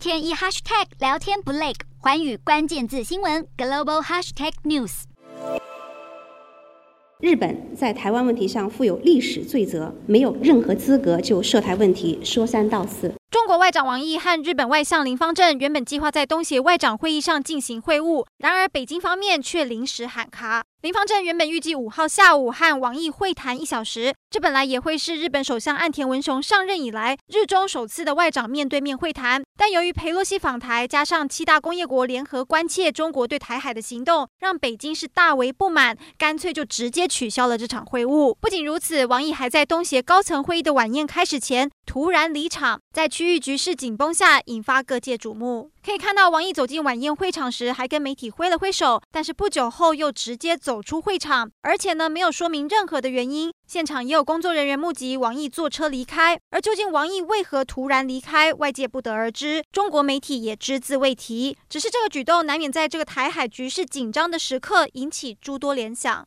天一 hashtag 聊天不累，环宇关键字新闻 global hashtag news。日本在台湾问题上负有历史罪责，没有任何资格就涉台问题说三道四。中国外长王毅和日本外相林芳正原本计划在东协外长会议上进行会晤，然而北京方面却临时喊卡。林芳正原本预计五号下午和王毅会谈一小时，这本来也会是日本首相岸田文雄上任以来日中首次的外长面对面会谈。但由于裴洛西访台，加上七大工业国联合关切中国对台海的行动，让北京是大为不满，干脆就直接取消了这场会晤。不仅如此，王毅还在东协高层会议的晚宴开始前突然离场，在区域局势紧绷下，引发各界瞩目。可以看到，王毅走进晚宴会场时，还跟媒体挥了挥手，但是不久后又直接走出会场，而且呢，没有说明任何的原因。现场也有工作人员目击王毅坐车离开，而究竟王毅为何突然离开，外界不得而知。中国媒体也只字未提，只是这个举动难免在这个台海局势紧张的时刻引起诸多联想。